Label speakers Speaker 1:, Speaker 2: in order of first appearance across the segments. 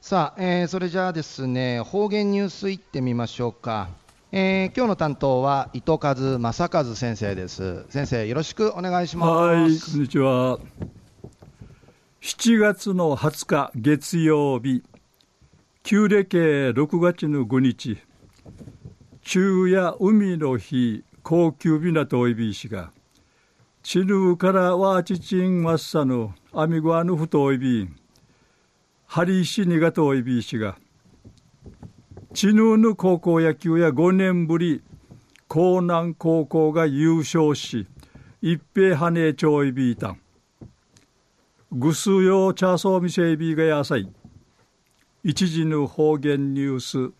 Speaker 1: さあ、えーそれじゃあですね、方言ニュースいってみましょうか。えー今日の担当は糸数正和先生です。先生、よろしくお願いしますはい、
Speaker 2: こんにちは。7月の20日月曜日、旧暦6月の5日、中夜海の日、高級日なといびいしが、チヌからはちちんまっさのアミゴアのふといびん、ハリーシニがといびいしが、チヌの高校野球や5年ぶり、江南高校が優勝し、一平羽根ちょいびいたん。ぐすよチャーソーミセイビーがやさい。一時の方言ニュース、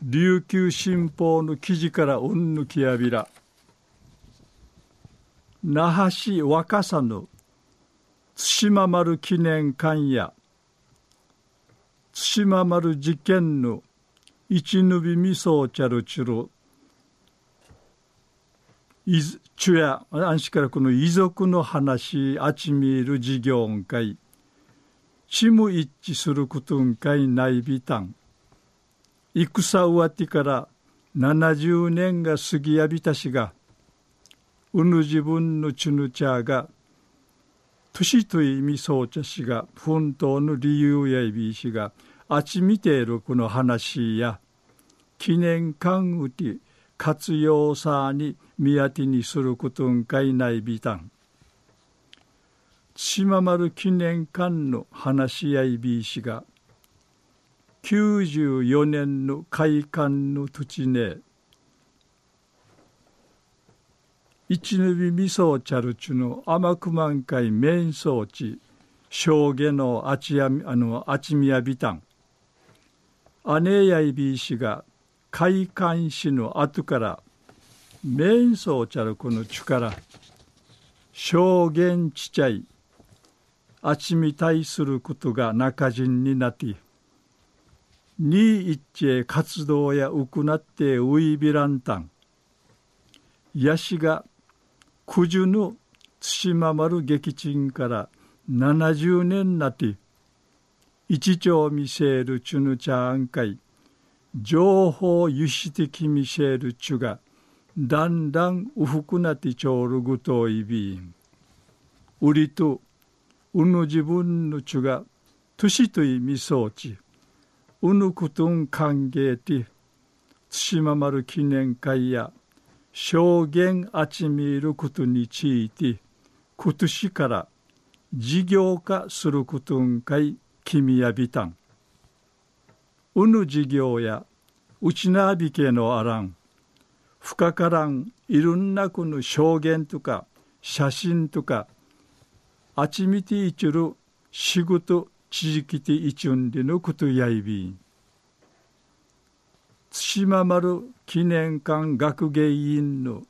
Speaker 2: 琉球新報の記事からうんぬきやびら。那覇市若狭の対馬丸記念館や対馬丸事件の一ぬびみそうちゃるちゅるいずちゅやあんしからこの遺族の話あちみる事業んかいちむ一致することんかいないびたん戦終わってから70年が過ぎやびたしがうぬ自分のちぬちゃが年といみそうちゃしが奮闘の理由やいびしがあちみているこの話や記念館うて活用さに宮手にすることんかいないびたん。島丸記念館の話し合いびいしが、94年の開館の土地ね、一ぬびみそうちゃるちゅの甘くまんかい面相地、正下のあちやみ、あの、あちみやびたん。姉やいびいしが、開館しの後から面相ちゃるこの力証言ちちゃいあちみ対することが中人になってに一ちえ活動やうくなってういびらんたんやしが九十の対馬丸撃沈から70年なって一丁見せるちゅぬちゃんかい情報輸出的ミシェルチュがだんだんうふくなってちょうるぐといびん。うりとうぬ自分のちゅが年といみそうち。うぬことん歓迎て対馬丸記念会や証言あちみることについて今年から事業化することんかい君やびたん。うぬ事業やうちなびけのあらん、深からんいろんなこの証言とか写真とか、あちみていちゅる仕事ちじきていちゅんでのことやいびん。対馬丸記念館学芸員の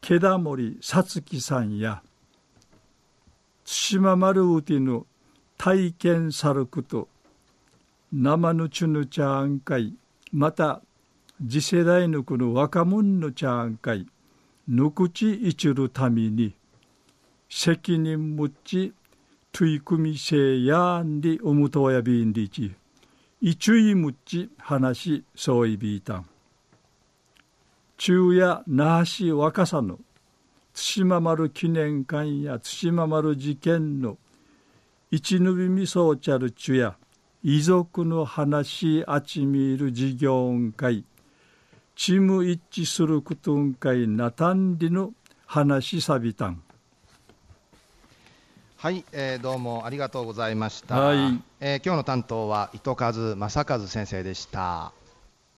Speaker 2: 毛田森さつきさんや、対馬丸うての体験さること、生のちゅぬちゃんかい、また次世代のこの若者のちゃんかい、ぬくちいちるために、責任むち、取り組みせやんりおむとやびんりち、いちゅいむち話そういびいたん。中夜那覇市若狭の対馬丸記念館や対馬丸事件の一ぬびみそうちゃるちゅや、遺族の話あちみる事業ん会チーム一致することん会なたんりの話さびたん
Speaker 1: はい、えーどうもありがとうございました。
Speaker 2: はい
Speaker 1: えー今日の担当は糸数正和先生でした。